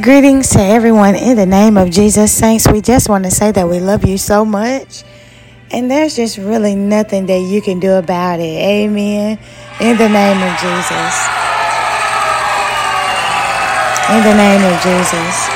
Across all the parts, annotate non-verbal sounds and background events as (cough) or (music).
Greetings to everyone in the name of Jesus. Saints, we just want to say that we love you so much. And there's just really nothing that you can do about it. Amen. In the name of Jesus. In the name of Jesus.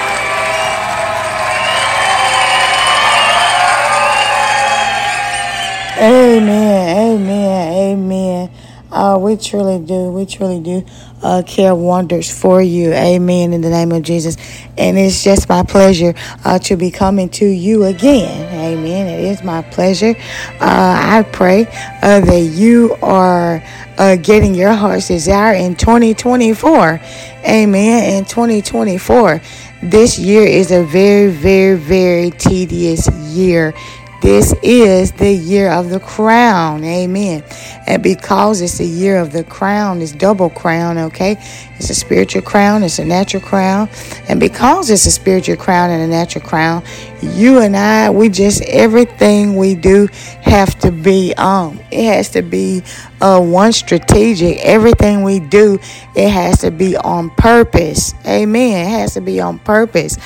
Amen. Amen. Amen. Oh, we truly do. We truly do uh, care wonders for you. Amen. In the name of Jesus. And it's just my pleasure uh, to be coming to you again. Amen. It is my pleasure. Uh, I pray uh, that you are uh, getting your heart's desire in 2024. Amen. In 2024. This year is a very, very, very tedious year this is the year of the crown. Amen. And because it's the year of the crown, it's double crown, okay? It's a spiritual crown, it's a natural crown. And because it's a spiritual crown and a natural crown, you and I, we just, everything we do have to be, um, it has to be uh, one strategic. Everything we do, it has to be on purpose. Amen. It has to be on purpose.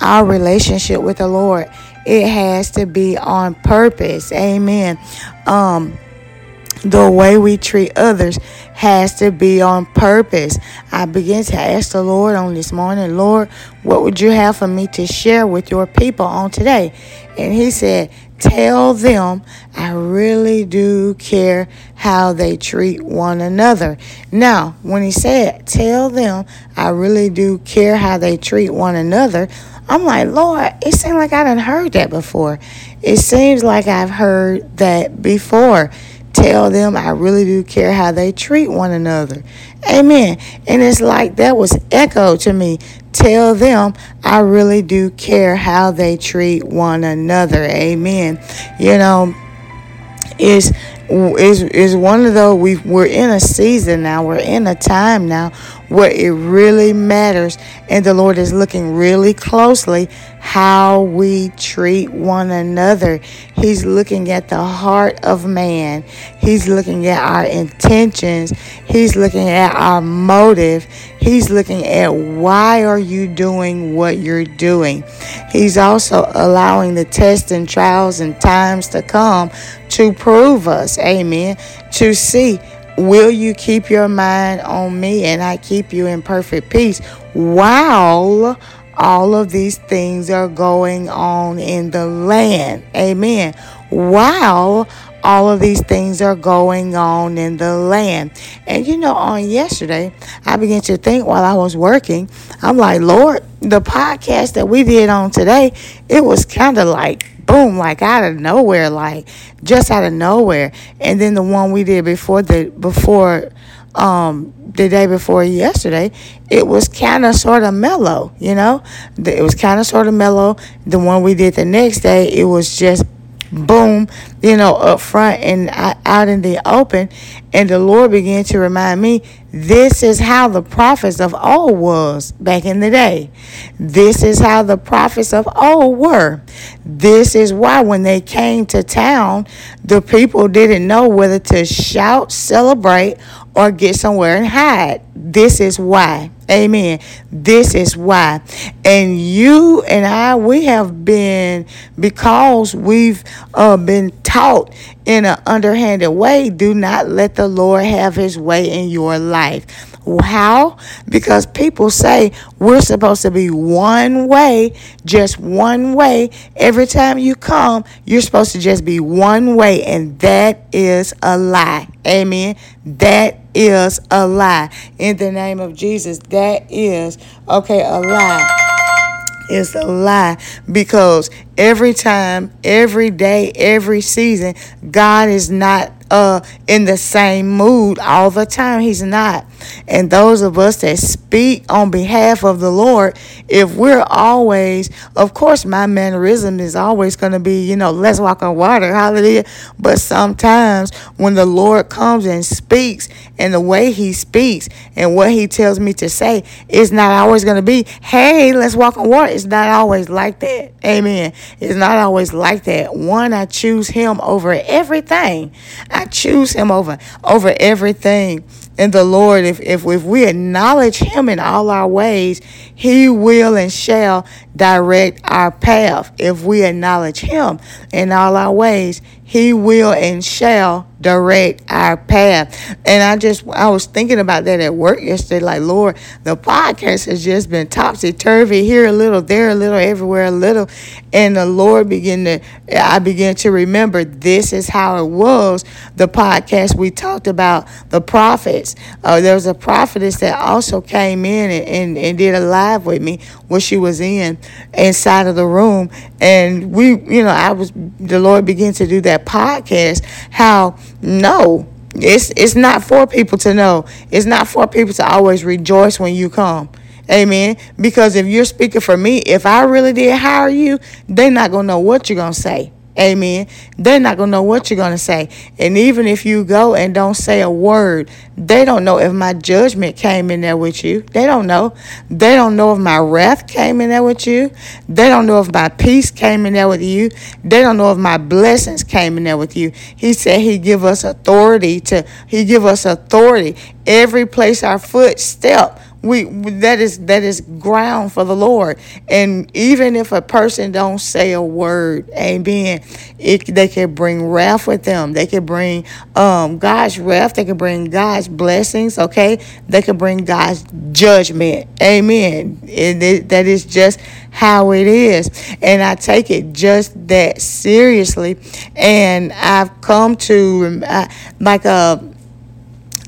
Our relationship with the Lord it has to be on purpose. Amen. Um, the way we treat others has to be on purpose. I began to ask the Lord on this morning, Lord, what would you have for me to share with your people on today? And He said, Tell them I really do care how they treat one another. Now, when He said, Tell them I really do care how they treat one another, I'm like, Lord, it seems like I done heard that before. It seems like I've heard that before. Tell them I really do care how they treat one another. Amen. And it's like that was echoed to me. Tell them I really do care how they treat one another. Amen. You know, is is is one of those we we're in a season now we're in a time now where it really matters and the lord is looking really closely how we treat one another. He's looking at the heart of man. He's looking at our intentions. He's looking at our motive. He's looking at why are you doing what you're doing. He's also allowing the tests and trials and times to come to prove us, amen, to see will you keep your mind on me and I keep you in perfect peace while all of these things are going on in the land. Amen. While all of these things are going on in the land. And you know, on yesterday, I began to think while I was working, I'm like, Lord, the podcast that we did on today, it was kind of like boom, like out of nowhere, like just out of nowhere. And then the one we did before the before um the day before yesterday, it was kind of sort of mellow, you know. It was kind of sort of mellow. The one we did the next day, it was just boom, you know, up front and out in the open. And the Lord began to remind me this is how the prophets of old was back in the day. This is how the prophets of old were. This is why when they came to town, the people didn't know whether to shout, celebrate, or get somewhere and hide. This is why. Amen. This is why. And you and I, we have been, because we've uh, been taught in an underhanded way, do not let the Lord have his way in your life. How? Because people say we're supposed to be one way, just one way. Every time you come, you're supposed to just be one way, and that is a lie. Amen. That is a lie. In the name of Jesus, that is, okay, a lie is a lie because every time, every day, every season, God is not uh, in the same mood all the time. He's not. And those of us that speak on behalf of the Lord, if we're always, of course, my mannerism is always going to be, you know, let's walk on water, hallelujah. But sometimes when the Lord comes and speaks, and the way He speaks and what He tells me to say, it's not always going to be, hey, let's walk on water. It's not always like that. Amen. It's not always like that. One, I choose Him over everything. I choose Him over over everything And the Lord, if, if, if we acknowledge Him in all our ways, He will and shall direct our path. If we acknowledge Him in all our ways, He will and shall direct our path. And I just, I was thinking about that at work yesterday. Like, Lord, the podcast has just been topsy turvy here a little, there a little, everywhere a little. And the Lord began to, I began to remember this is how it was. The podcast we talked about the prophets. Uh, there was a prophetess that also came in and, and, and did a live with me where she was in inside of the room. And we, you know, I was, the Lord began to do that podcast, how no, it's it's not for people to know. It's not for people to always rejoice when you come. Amen. Because if you're speaking for me, if I really did hire you, they're not gonna know what you're gonna say. Amen. They're not going to know what you're going to say. And even if you go and don't say a word, they don't know if my judgment came in there with you. They don't know. They don't know if my wrath came in there with you. They don't know if my peace came in there with you. They don't know if my blessings came in there with you. He said he give us authority to, he give us authority. Every place our foot step, we that is that is ground for the lord. And even if a person don't say a word amen it they can bring wrath with them. They can bring um god's wrath. They can bring god's blessings okay? They can bring god's judgment. Amen. And it, that is just how it is. And i take it just that seriously. And i've come to uh, like a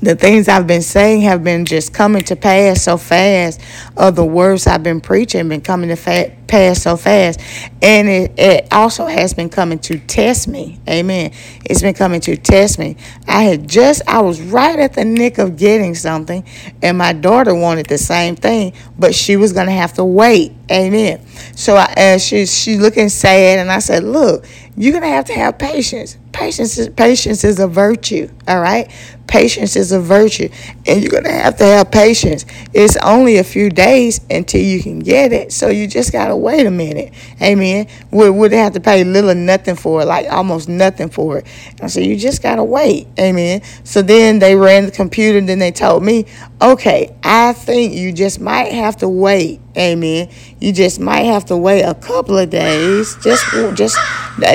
the things I've been saying have been just coming to pass so fast, of the words I've been preaching been coming to fa- pass so fast. And it, it also has been coming to test me. Amen. It's been coming to test me. I had just, I was right at the nick of getting something, and my daughter wanted the same thing, but she was going to have to wait. Amen. So I, and she, she looking sad, and I said, Look, you're going to have to have patience. Patience is, patience is a virtue, all right? Patience is a virtue, and you're going to have to have patience. It's only a few days until you can get it, so you just got to wait a minute. Amen. We would have to pay little or nothing for it, like almost nothing for it. And so you just got to wait. Amen. So then they ran the computer, and then they told me, okay, I think you just might have to wait. Amen. You just might have to wait a couple of days. Just, just,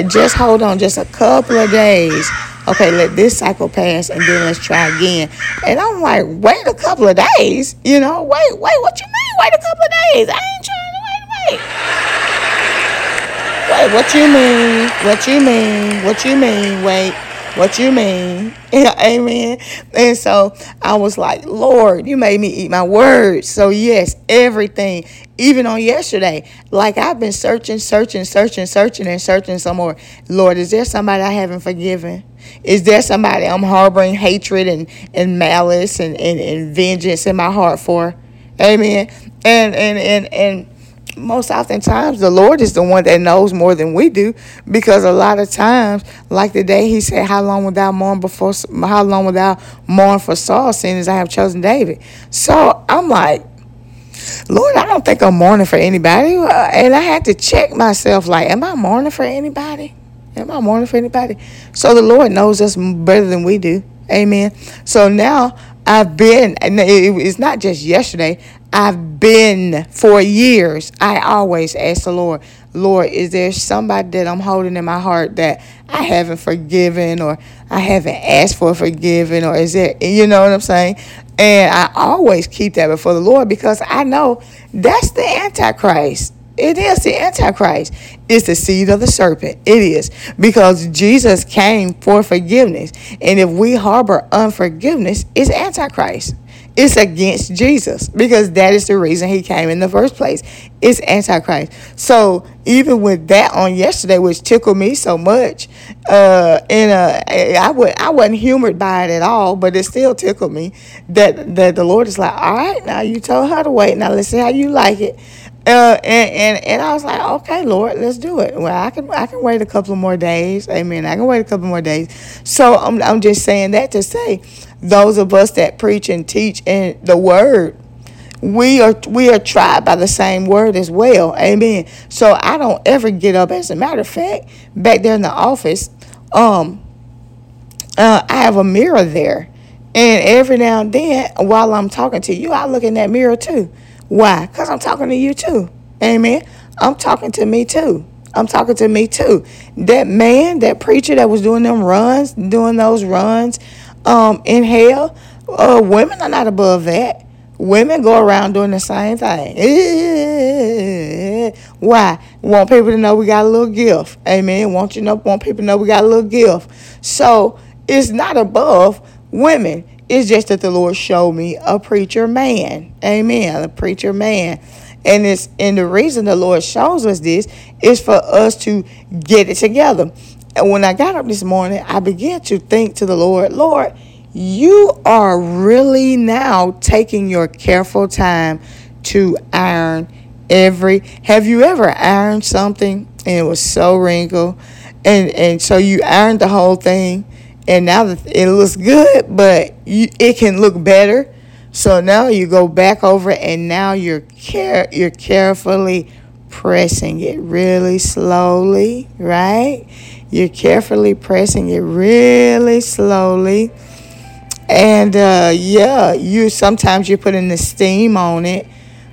just hold on, just a couple of days. Okay, let this cycle pass and then let's try again. And I'm like, wait a couple of days. You know, wait, wait, what you mean? Wait a couple of days. I ain't trying to wait, wait. Wait, what you mean? What you mean? What you mean? Wait. What you mean? (laughs) Amen. And so I was like, Lord, you made me eat my words. So, yes, everything, even on yesterday, like I've been searching, searching, searching, searching, and searching some more. Lord, is there somebody I haven't forgiven? Is there somebody I'm harboring hatred and, and malice and, and, and vengeance in my heart for? Amen. And, and, and, and, most oftentimes the Lord is the one that knows more than we do because a lot of times, like the day he said, How long without mourn before how long without mourn for Saul, seeing as I have chosen David? So I'm like, Lord, I don't think I'm mourning for anybody. Uh, and I had to check myself, like, am I mourning for anybody? Am I mourning for anybody? So the Lord knows us better than we do. Amen. So now I've been, and it's not just yesterday, I've been for years. I always ask the Lord, Lord, is there somebody that I'm holding in my heart that I haven't forgiven or I haven't asked for forgiving or is it, you know what I'm saying? And I always keep that before the Lord because I know that's the Antichrist. It is the Antichrist. It's the seed of the serpent. It is. Because Jesus came for forgiveness. And if we harbor unforgiveness, it's Antichrist. It's against Jesus because that is the reason he came in the first place. It's Antichrist. So even with that on yesterday, which tickled me so much, uh, and uh, I would I wasn't humored by it at all, but it still tickled me that that the Lord is like, all right, now you told her to wait. Now let's see how you like it. Uh, and, and and I was like, okay, Lord, let's do it. Well, I can I can wait a couple more days. Amen. I can wait a couple more days. So I'm I'm just saying that to say, those of us that preach and teach in the word, we are we are tried by the same word as well. Amen. So I don't ever get up. As a matter of fact, back there in the office, um, uh, I have a mirror there And every now and then, while I'm talking to you, I look in that mirror too. Why? Because I'm talking to you too. Amen. I'm talking to me too. I'm talking to me too. That man, that preacher that was doing them runs, doing those runs um, in hell, uh, women are not above that. Women go around doing the same thing. (laughs) Why? Want people to know we got a little gift. Amen. Want you know, want people to know we got a little gift. So it's not above women. It's just that the Lord showed me a preacher man. Amen. A preacher man. And it's and the reason the Lord shows us this is for us to get it together. And when I got up this morning, I began to think to the Lord, Lord, you are really now taking your careful time to iron every have you ever ironed something and it was so wrinkled and and so you ironed the whole thing and now it looks good but you, it can look better so now you go back over and now you're care you're carefully pressing it really slowly, right? You're carefully pressing it really slowly. And uh, yeah, you sometimes you're putting the steam on it.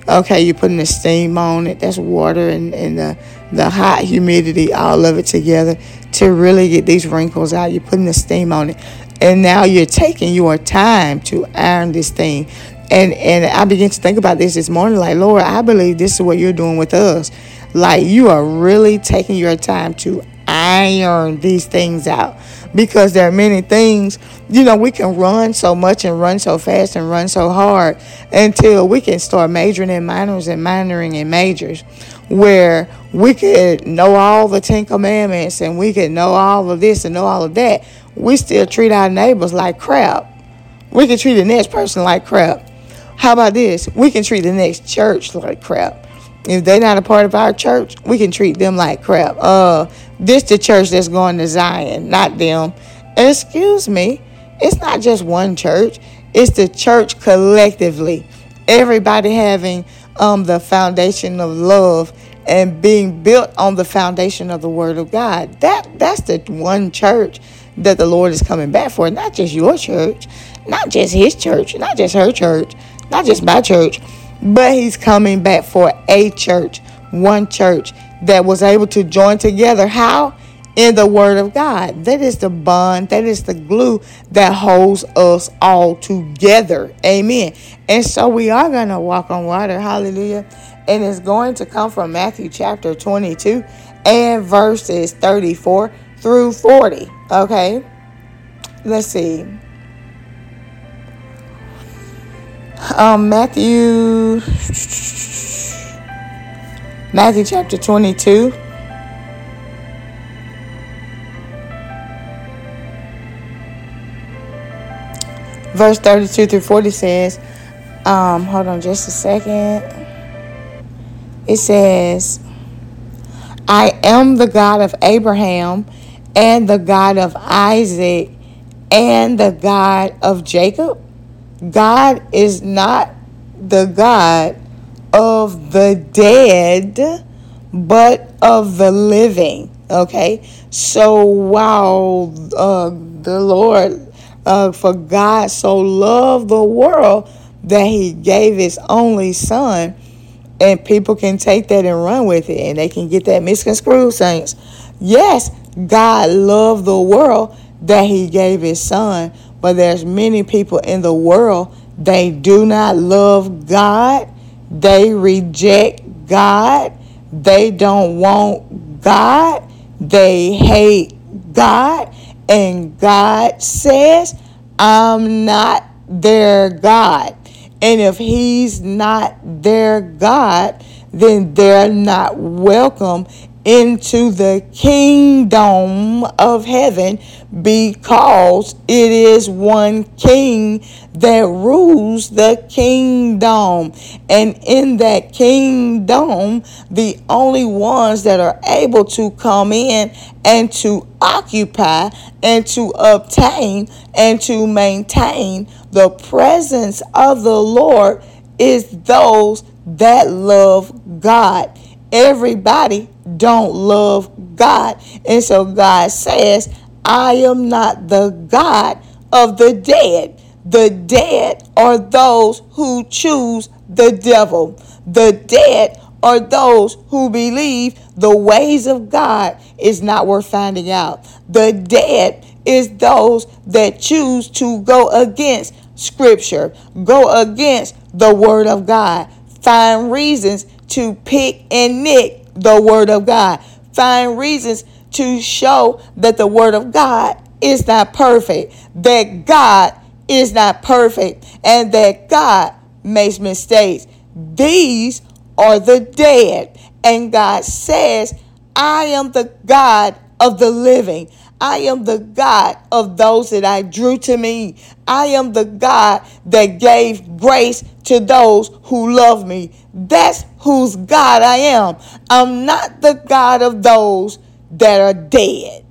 Okay, you're putting the steam on it. That's water and, and the, the hot humidity, all of it together to really get these wrinkles out. You're putting the steam on it. And now you're taking your time to iron this thing. And and I began to think about this this morning, like, Lord, I believe this is what you're doing with us. Like you are really taking your time to iron these things out. Because there are many things, you know, we can run so much and run so fast and run so hard until we can start majoring in minors and minoring in majors where we could know all the Ten Commandments and we could know all of this and know all of that we still treat our neighbors like crap. We can treat the next person like crap. How about this? We can treat the next church like crap. If they're not a part of our church, we can treat them like crap. Uh, this the church that's going to Zion, not them. Excuse me. It's not just one church. It's the church collectively. Everybody having um, the foundation of love and being built on the foundation of the Word of God. That that's the one church that the Lord is coming back for. Not just your church, not just his church, not just her church, not just my church, but he's coming back for a church, one church that was able to join together. How? In the Word of God. That is the bond, that is the glue that holds us all together. Amen. And so we are going to walk on water. Hallelujah. And it's going to come from Matthew chapter 22 and verses 34 through 40. Okay? Let's see. Um, Matthew, Matthew chapter 22. Verse 32 through 40 says, um, hold on just a second. It says, I am the God of Abraham and the God of Isaac and the God of Jacob. God is not the God of the dead, but of the living. Okay? So while uh, the Lord, uh, for God so loved the world that he gave his only son, and people can take that and run with it and they can get that misconstrued, saints. Yes, God loved the world that he gave his son, but there's many people in the world they do not love God. They reject God. They don't want God. They hate God. And God says, I'm not their God. And if he's not their God, then they're not welcome into the kingdom of heaven because it is one king that rules the kingdom. And in that kingdom, the only ones that are able to come in and to occupy and to obtain and to maintain the presence of the Lord is those that love God. Everybody don't love God. And so God says, I am not the God of the dead. The dead are those who choose the devil. The dead are those who believe the ways of God is not worth finding out. The dead is those that choose to go against scripture, go against the word of God, find reasons to pick and nick the word of God, find reasons to show that the word of God is not perfect, that God is not perfect, and that God makes mistakes. These are the dead. And God says, I am the God of the living. I am the God of those that I drew to me. I am the God that gave grace to those who love me. That's whose God I am. I'm not the God of those that are dead.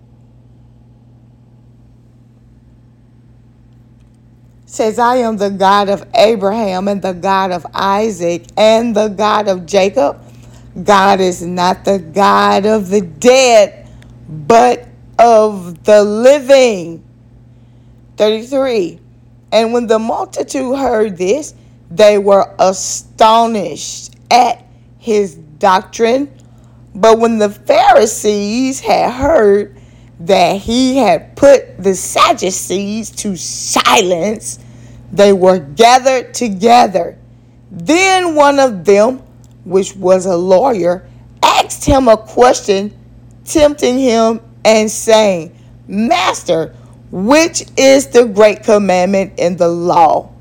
Says, I am the God of Abraham and the God of Isaac and the God of Jacob. God is not the God of the dead, but of the living. 33. And when the multitude heard this, they were astonished at his doctrine. But when the Pharisees had heard that he had put the Sadducees to silence, they were gathered together. Then one of them, which was a lawyer, asked him a question, tempting him and saying, Master, which is the great commandment in the law?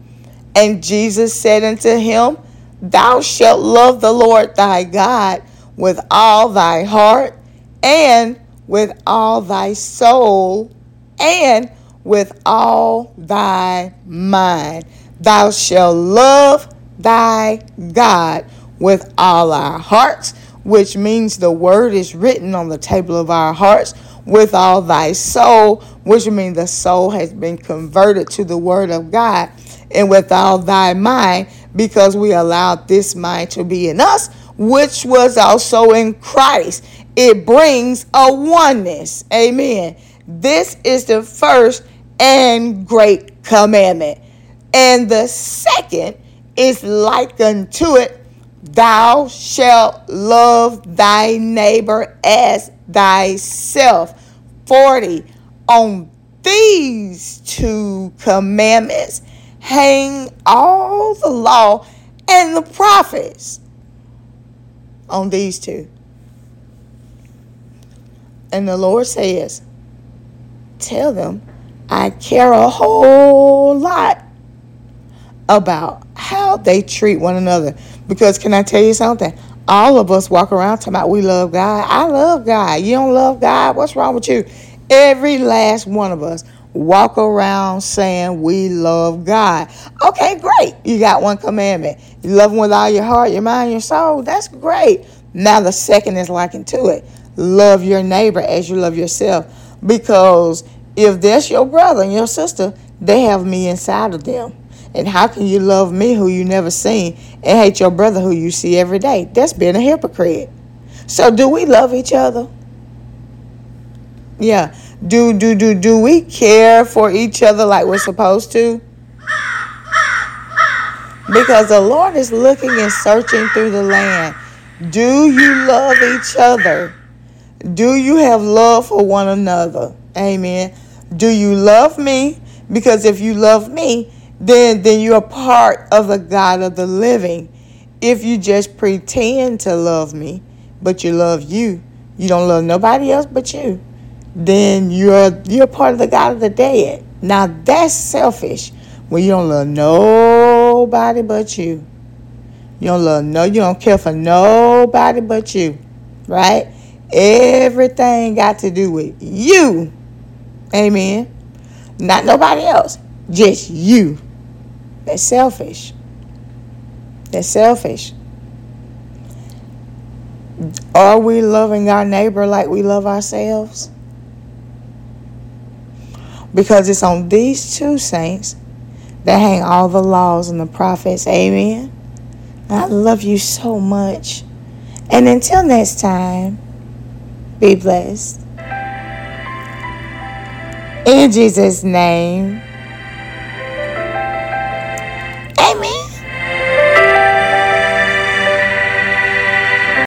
And Jesus said unto him, Thou shalt love the Lord thy God with all thy heart and with all thy soul and with all thy mind. Thou shalt love thy God with all our hearts, which means the word is written on the table of our hearts, with all thy soul, which means the soul has been converted to the word of God, and with all thy mind, because we allowed this mind to be in us, which was also in Christ. It brings a oneness. Amen. This is the first and great commandment. And the second is like unto it Thou shalt love thy neighbor as thyself. 40. On these two commandments hang all the law and the prophets. On these two. And the Lord says, Tell them I care a whole lot about how they treat one another. Because can I tell you something? All of us walk around talking about we love God. I love God. You don't love God? What's wrong with you? Every last one of us walk around saying we love God. Okay, great. You got one commandment. You love Him with all your heart, your mind, your soul. That's great. Now the second is likened to it. Love your neighbor as you love yourself. Because if that's your brother and your sister, they have me inside of them. And how can you love me who you never seen and hate your brother who you see every day? That's being a hypocrite. So do we love each other? Yeah. Do do do do we care for each other like we're supposed to? Because the Lord is looking and searching through the land. Do you love each other? Do you have love for one another? Amen. Do you love me? Because if you love me, then then you're part of the God of the living. If you just pretend to love me, but you love you, you don't love nobody else but you, then you're you're part of the God of the dead. Now that's selfish when you don't love nobody but you. You don't love no, you don't care for nobody but you. Right? Everything got to do with you. Amen. Not nobody else. Just you. That's selfish. They're selfish. Are we loving our neighbor like we love ourselves? Because it's on these two saints that hang all the laws and the prophets. Amen. I love you so much. And until next time, be blessed. In Jesus' name.